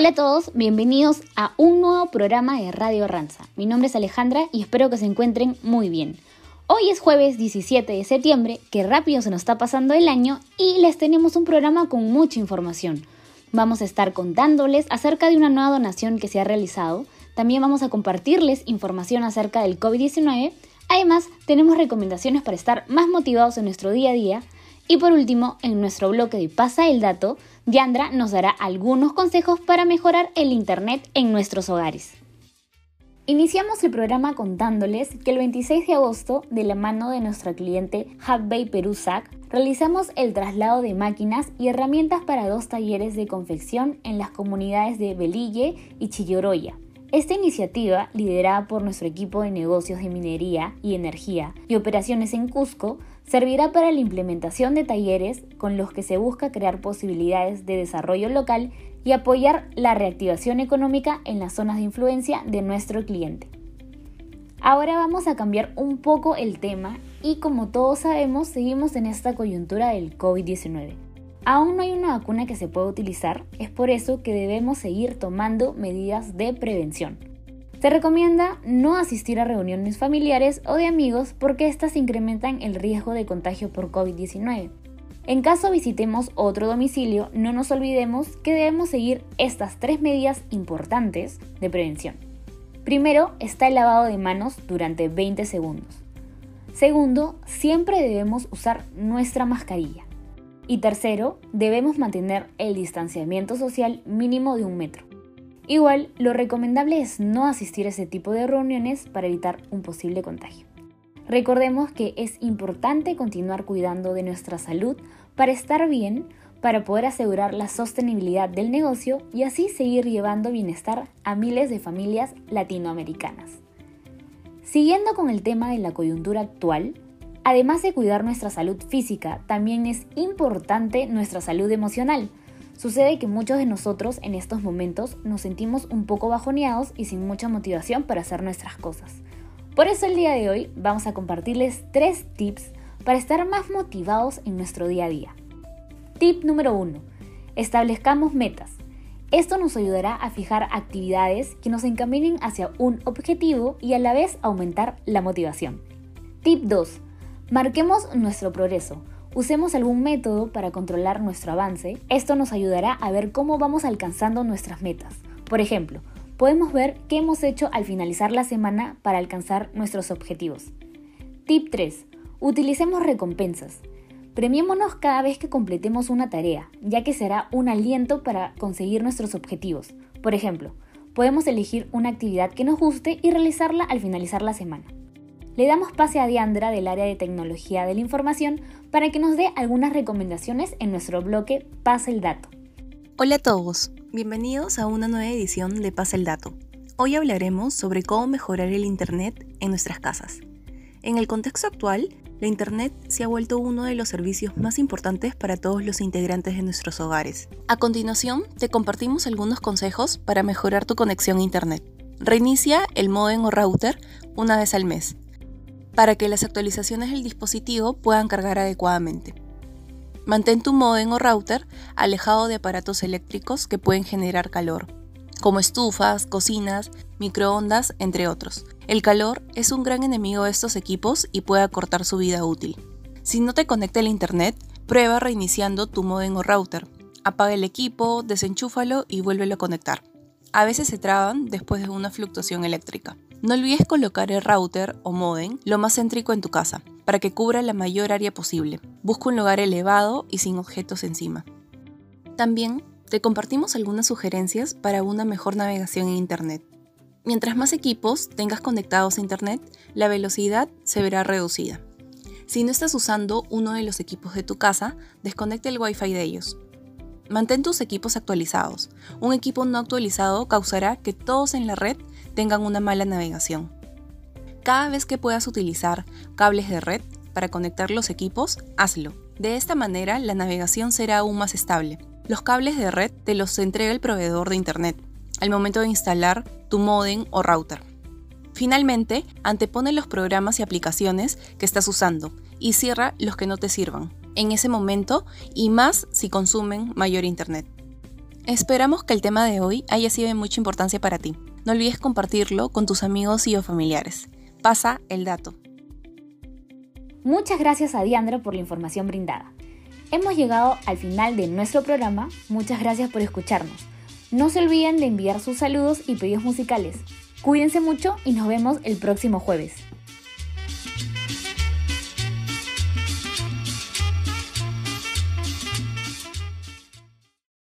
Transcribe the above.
Hola a todos, bienvenidos a un nuevo programa de Radio Ranza. Mi nombre es Alejandra y espero que se encuentren muy bien. Hoy es jueves 17 de septiembre, que rápido se nos está pasando el año y les tenemos un programa con mucha información. Vamos a estar contándoles acerca de una nueva donación que se ha realizado, también vamos a compartirles información acerca del COVID-19, además tenemos recomendaciones para estar más motivados en nuestro día a día y por último, en nuestro bloque de Pasa el Dato, Diandra nos dará algunos consejos para mejorar el Internet en nuestros hogares. Iniciamos el programa contándoles que el 26 de agosto, de la mano de nuestra cliente Hubbay Perú SAC, realizamos el traslado de máquinas y herramientas para dos talleres de confección en las comunidades de Belille y Chilloroya. Esta iniciativa, liderada por nuestro equipo de negocios de minería y energía y operaciones en Cusco, servirá para la implementación de talleres con los que se busca crear posibilidades de desarrollo local y apoyar la reactivación económica en las zonas de influencia de nuestro cliente. Ahora vamos a cambiar un poco el tema y como todos sabemos seguimos en esta coyuntura del COVID-19. Aún no hay una vacuna que se pueda utilizar, es por eso que debemos seguir tomando medidas de prevención. Se recomienda no asistir a reuniones familiares o de amigos porque éstas incrementan el riesgo de contagio por COVID-19. En caso visitemos otro domicilio, no nos olvidemos que debemos seguir estas tres medidas importantes de prevención. Primero está el lavado de manos durante 20 segundos. Segundo, siempre debemos usar nuestra mascarilla. Y tercero, debemos mantener el distanciamiento social mínimo de un metro. Igual, lo recomendable es no asistir a ese tipo de reuniones para evitar un posible contagio. Recordemos que es importante continuar cuidando de nuestra salud para estar bien, para poder asegurar la sostenibilidad del negocio y así seguir llevando bienestar a miles de familias latinoamericanas. Siguiendo con el tema de la coyuntura actual, además de cuidar nuestra salud física, también es importante nuestra salud emocional, Sucede que muchos de nosotros en estos momentos nos sentimos un poco bajoneados y sin mucha motivación para hacer nuestras cosas. Por eso el día de hoy vamos a compartirles tres tips para estar más motivados en nuestro día a día. Tip número 1. Establezcamos metas. Esto nos ayudará a fijar actividades que nos encaminen hacia un objetivo y a la vez aumentar la motivación. Tip 2. Marquemos nuestro progreso. Usemos algún método para controlar nuestro avance. Esto nos ayudará a ver cómo vamos alcanzando nuestras metas. Por ejemplo, podemos ver qué hemos hecho al finalizar la semana para alcanzar nuestros objetivos. Tip 3. Utilicemos recompensas. Premiémonos cada vez que completemos una tarea, ya que será un aliento para conseguir nuestros objetivos. Por ejemplo, podemos elegir una actividad que nos guste y realizarla al finalizar la semana. Le damos pase a Diandra del área de tecnología de la información para que nos dé algunas recomendaciones en nuestro bloque Pasa el Dato. Hola a todos, bienvenidos a una nueva edición de Pasa el Dato. Hoy hablaremos sobre cómo mejorar el Internet en nuestras casas. En el contexto actual, la Internet se ha vuelto uno de los servicios más importantes para todos los integrantes de nuestros hogares. A continuación, te compartimos algunos consejos para mejorar tu conexión a Internet. Reinicia el modem o router una vez al mes para que las actualizaciones del dispositivo puedan cargar adecuadamente. Mantén tu modem o router alejado de aparatos eléctricos que pueden generar calor, como estufas, cocinas, microondas, entre otros. El calor es un gran enemigo de estos equipos y puede acortar su vida útil. Si no te conecta el internet, prueba reiniciando tu modem o router. Apaga el equipo, desenchúfalo y vuélvelo a conectar. A veces se traban después de una fluctuación eléctrica. No olvides colocar el router o modem lo más céntrico en tu casa, para que cubra la mayor área posible. Busca un lugar elevado y sin objetos encima. También te compartimos algunas sugerencias para una mejor navegación en Internet. Mientras más equipos tengas conectados a Internet, la velocidad se verá reducida. Si no estás usando uno de los equipos de tu casa, desconecta el Wi-Fi de ellos. Mantén tus equipos actualizados. Un equipo no actualizado causará que todos en la red tengan una mala navegación. Cada vez que puedas utilizar cables de red para conectar los equipos, hazlo. De esta manera la navegación será aún más estable. Los cables de red te los entrega el proveedor de Internet al momento de instalar tu modem o router. Finalmente, antepone los programas y aplicaciones que estás usando y cierra los que no te sirvan en ese momento y más si consumen mayor Internet. Esperamos que el tema de hoy haya sido de mucha importancia para ti. No olvides compartirlo con tus amigos y o familiares. Pasa el dato. Muchas gracias a Diandra por la información brindada. Hemos llegado al final de nuestro programa. Muchas gracias por escucharnos. No se olviden de enviar sus saludos y pedidos musicales. Cuídense mucho y nos vemos el próximo jueves.